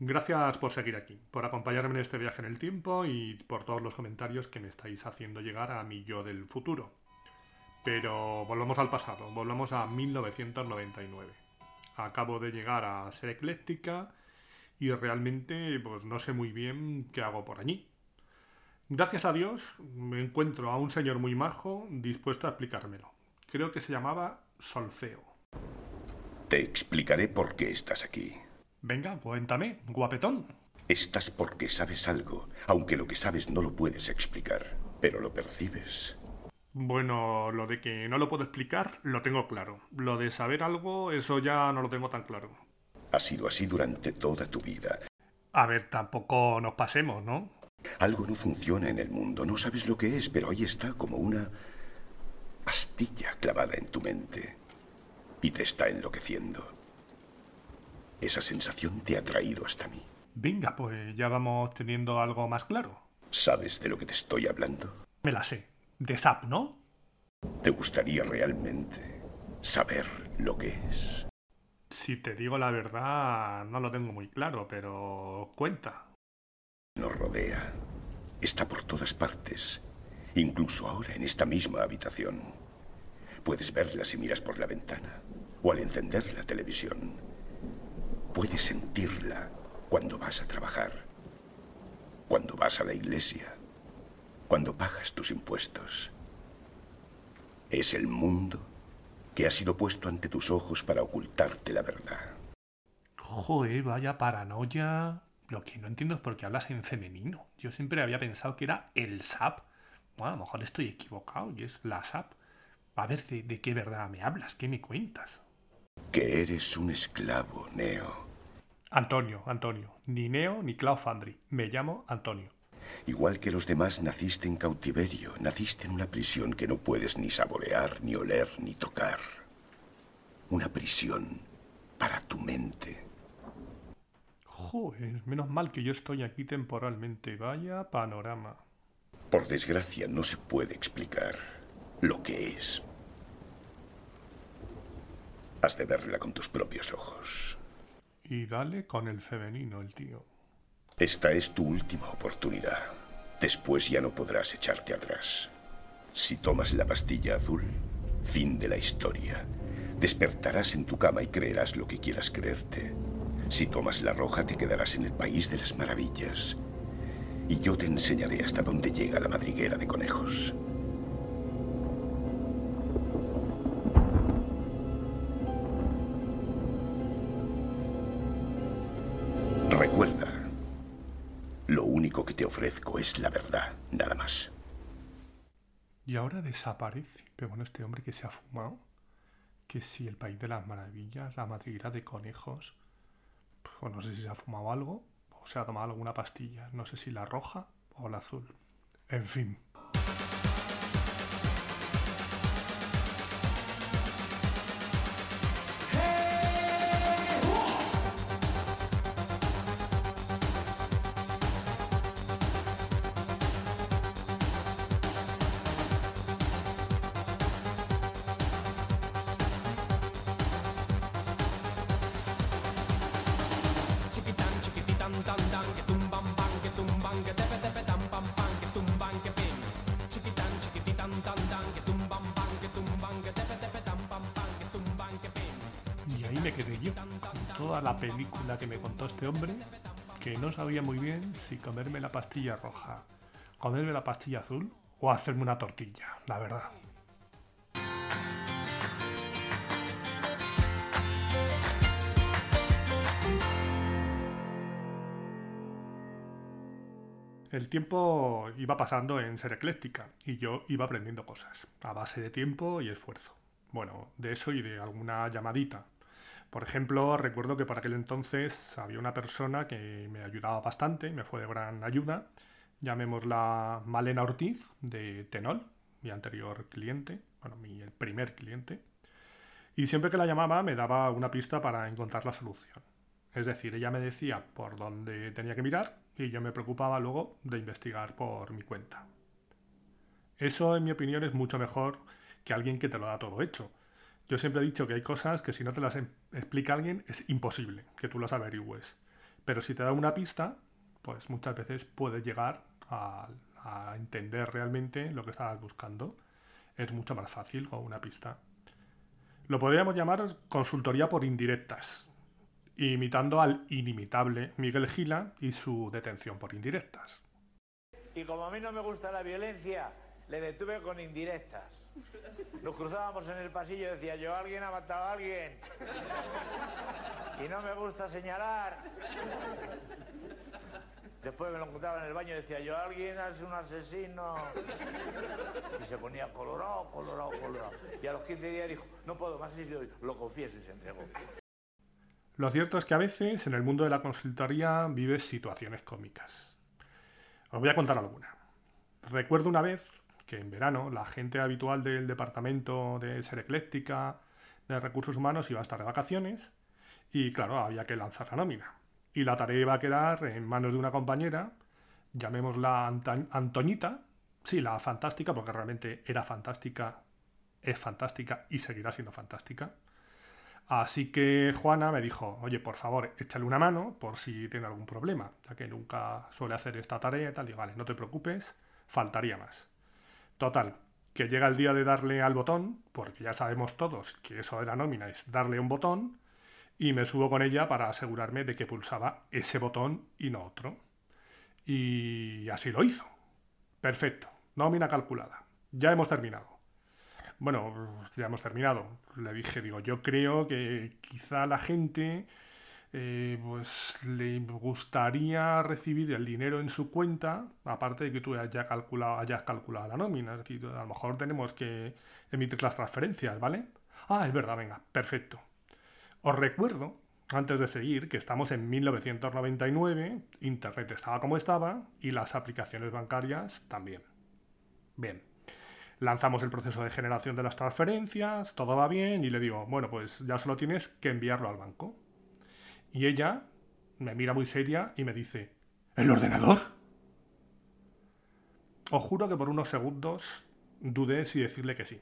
Gracias por seguir aquí, por acompañarme en este viaje en el tiempo y por todos los comentarios que me estáis haciendo llegar a mi yo del futuro. Pero volvamos al pasado, volvamos a 1999. Acabo de llegar a ser ecléctica y realmente pues no sé muy bien qué hago por allí. Gracias a Dios me encuentro a un señor muy majo dispuesto a explicármelo. Creo que se llamaba Solfeo. Te explicaré por qué estás aquí. Venga, cuéntame, guapetón. Estás porque sabes algo, aunque lo que sabes no lo puedes explicar, pero lo percibes. Bueno, lo de que no lo puedo explicar, lo tengo claro. Lo de saber algo, eso ya no lo tengo tan claro. Ha sido así durante toda tu vida. A ver, tampoco nos pasemos, ¿no? Algo no funciona en el mundo, no sabes lo que es, pero ahí está como una astilla clavada en tu mente y te está enloqueciendo. Esa sensación te ha traído hasta mí. Venga, pues ya vamos teniendo algo más claro. ¿Sabes de lo que te estoy hablando? Me la sé. De SAP, ¿no? ¿Te gustaría realmente saber lo que es? Si te digo la verdad, no lo tengo muy claro, pero cuenta. Nos rodea. Está por todas partes. Incluso ahora en esta misma habitación. Puedes verla si miras por la ventana o al encender la televisión. Puedes sentirla cuando vas a trabajar, cuando vas a la iglesia, cuando pagas tus impuestos. Es el mundo que ha sido puesto ante tus ojos para ocultarte la verdad. Joder, vaya paranoia. Lo que no entiendo es por qué hablas en femenino. Yo siempre había pensado que era el SAP. Bueno, a lo mejor estoy equivocado y es la SAP. A ver, ¿de, de qué verdad me hablas? ¿Qué me cuentas? Que eres un esclavo, Neo. Antonio, Antonio. Ni Neo ni Clau Fandri. Me llamo Antonio. Igual que los demás, naciste en cautiverio, naciste en una prisión que no puedes ni saborear, ni oler, ni tocar. Una prisión para tu mente. Joder, menos mal que yo estoy aquí temporalmente. Vaya panorama. Por desgracia, no se puede explicar lo que es. Has de verla con tus propios ojos. Y dale con el femenino, el tío. Esta es tu última oportunidad. Después ya no podrás echarte atrás. Si tomas la pastilla azul, fin de la historia. Despertarás en tu cama y creerás lo que quieras creerte. Si tomas la roja, te quedarás en el país de las maravillas. Y yo te enseñaré hasta dónde llega la madriguera de conejos. Único que te ofrezco es la verdad, nada más. Y ahora desaparece. Pero bueno, este hombre que se ha fumado. Que si el país de las maravillas, la madriguera de conejos. Pues no sé si se ha fumado algo o se ha tomado alguna pastilla. No sé si la roja o la azul. En fin. Ahí me quedé yo, con toda la película que me contó este hombre, que no sabía muy bien si comerme la pastilla roja, comerme la pastilla azul o hacerme una tortilla, la verdad. El tiempo iba pasando en ser ecléctica y yo iba aprendiendo cosas, a base de tiempo y esfuerzo. Bueno, de eso y de alguna llamadita. Por ejemplo, recuerdo que por aquel entonces había una persona que me ayudaba bastante, me fue de gran ayuda, llamémosla Malena Ortiz, de Tenol, mi anterior cliente, bueno, mi primer cliente. Y siempre que la llamaba me daba una pista para encontrar la solución. Es decir, ella me decía por dónde tenía que mirar y yo me preocupaba luego de investigar por mi cuenta. Eso, en mi opinión, es mucho mejor que alguien que te lo da todo hecho. Yo siempre he dicho que hay cosas que si no te las em- explica alguien es imposible que tú las averigües. Pero si te da una pista, pues muchas veces puedes llegar a, a entender realmente lo que estabas buscando. Es mucho más fácil con una pista. Lo podríamos llamar consultoría por indirectas, imitando al inimitable Miguel Gila y su detención por indirectas. Y como a mí no me gusta la violencia, le detuve con indirectas. Nos cruzábamos en el pasillo y decía yo, alguien ha matado a alguien. Y no me gusta señalar. Después me lo encontraba en el baño y decía yo, alguien es un asesino. Y se ponía colorado, colorado, colorado. Y a los 15 días dijo, no puedo más, y yo lo confieso y se entregó. Lo cierto es que a veces en el mundo de la consultoría vives situaciones cómicas. Os voy a contar alguna. Recuerdo una vez que en verano la gente habitual del departamento de ser ecléctica de recursos humanos iba a estar de vacaciones y claro, había que lanzar la nómina. Y la tarea iba a quedar en manos de una compañera, llamémosla Antoñita, sí, la fantástica, porque realmente era fantástica, es fantástica y seguirá siendo fantástica. Así que Juana me dijo, oye, por favor, échale una mano por si tiene algún problema, ya que nunca suele hacer esta tarea y tal. Digo, vale, no te preocupes, faltaría más. Total, que llega el día de darle al botón, porque ya sabemos todos que eso de la nómina es darle un botón, y me subo con ella para asegurarme de que pulsaba ese botón y no otro. Y así lo hizo. Perfecto, nómina calculada. Ya hemos terminado. Bueno, ya hemos terminado. Le dije, digo, yo creo que quizá la gente eh, pues le gustaría recibir el dinero en su cuenta, aparte de que tú hayas calculado, hayas calculado la nómina. Es decir, a lo mejor tenemos que emitir las transferencias, ¿vale? Ah, es verdad, venga, perfecto. Os recuerdo, antes de seguir, que estamos en 1999, Internet estaba como estaba y las aplicaciones bancarias también. Bien. Lanzamos el proceso de generación de las transferencias, todo va bien y le digo, bueno, pues ya solo tienes que enviarlo al banco. Y ella me mira muy seria y me dice, ¿el ordenador? Os juro que por unos segundos dudé si decirle que sí.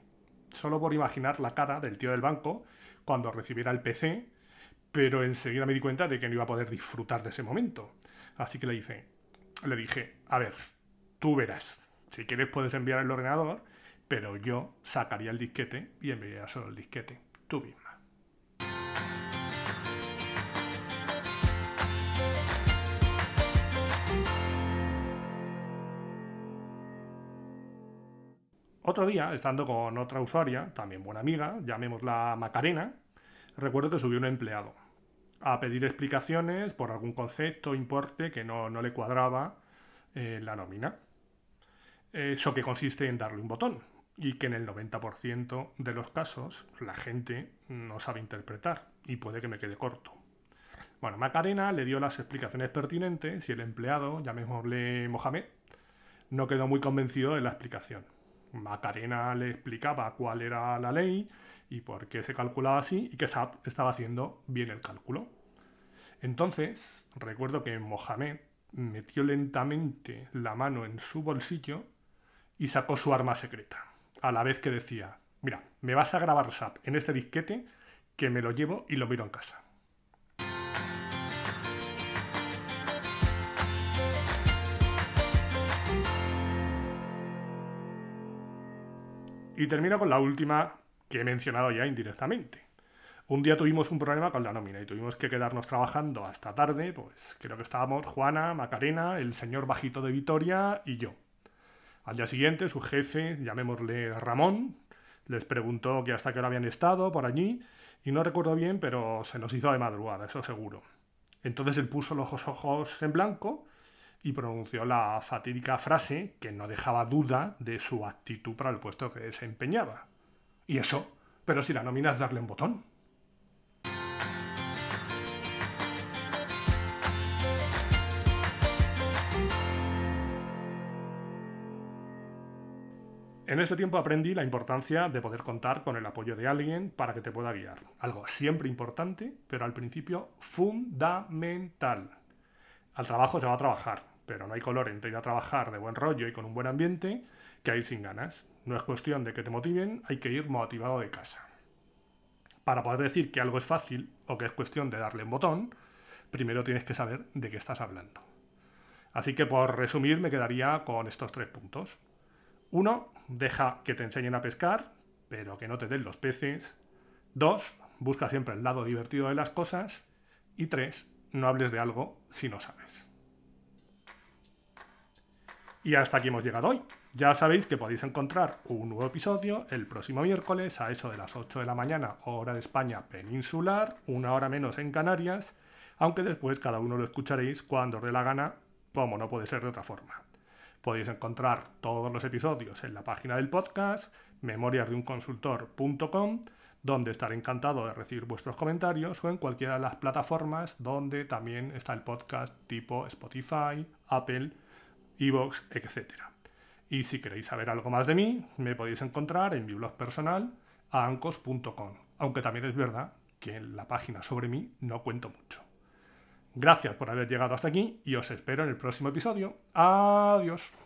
Solo por imaginar la cara del tío del banco cuando recibiera el PC, pero enseguida me di cuenta de que no iba a poder disfrutar de ese momento. Así que le dije, le dije, a ver, tú verás. Si quieres puedes enviar el ordenador, pero yo sacaría el disquete y enviaría solo el disquete, tú. Otro día, estando con otra usuaria, también buena amiga, llamémosla Macarena, recuerdo que subió un empleado a pedir explicaciones por algún concepto importe que no, no le cuadraba en la nómina. Eso que consiste en darle un botón y que en el 90% de los casos la gente no sabe interpretar y puede que me quede corto. Bueno, Macarena le dio las explicaciones pertinentes y el empleado, llamémosle Mohamed, no quedó muy convencido de la explicación. Macarena le explicaba cuál era la ley y por qué se calculaba así y que SAP estaba haciendo bien el cálculo. Entonces, recuerdo que Mohamed metió lentamente la mano en su bolsillo y sacó su arma secreta, a la vez que decía, mira, me vas a grabar SAP en este disquete que me lo llevo y lo miro en casa. Y termino con la última que he mencionado ya indirectamente. Un día tuvimos un problema con la nómina y tuvimos que quedarnos trabajando hasta tarde, pues creo que estábamos Juana, Macarena, el señor bajito de Vitoria y yo. Al día siguiente su jefe, llamémosle Ramón, les preguntó que hasta qué hora habían estado por allí y no recuerdo bien, pero se nos hizo de madrugada, eso seguro. Entonces él puso los ojos en blanco y pronunció la fatídica frase que no dejaba duda de su actitud para el puesto que desempeñaba. ¿Y eso? Pero si la nómina es darle un botón. En ese tiempo aprendí la importancia de poder contar con el apoyo de alguien para que te pueda guiar. Algo siempre importante, pero al principio fundamental. Al trabajo se va a trabajar, pero no hay color entre ir a trabajar de buen rollo y con un buen ambiente que ir sin ganas. No es cuestión de que te motiven, hay que ir motivado de casa. Para poder decir que algo es fácil o que es cuestión de darle un botón, primero tienes que saber de qué estás hablando. Así que por resumir me quedaría con estos tres puntos. Uno, deja que te enseñen a pescar, pero que no te den los peces. Dos, busca siempre el lado divertido de las cosas. Y tres, no hables de algo si no sabes. Y hasta aquí hemos llegado hoy. Ya sabéis que podéis encontrar un nuevo episodio el próximo miércoles a eso de las 8 de la mañana, hora de España peninsular, una hora menos en Canarias, aunque después cada uno lo escucharéis cuando os dé la gana, como no puede ser de otra forma. Podéis encontrar todos los episodios en la página del podcast, memoriasdeunconsultor.com, donde estaré encantado de recibir vuestros comentarios o en cualquiera de las plataformas donde también está el podcast tipo Spotify, Apple, Evox, etc. Y si queréis saber algo más de mí, me podéis encontrar en mi blog personal ancos.com, aunque también es verdad que en la página sobre mí no cuento mucho. Gracias por haber llegado hasta aquí y os espero en el próximo episodio. Adiós.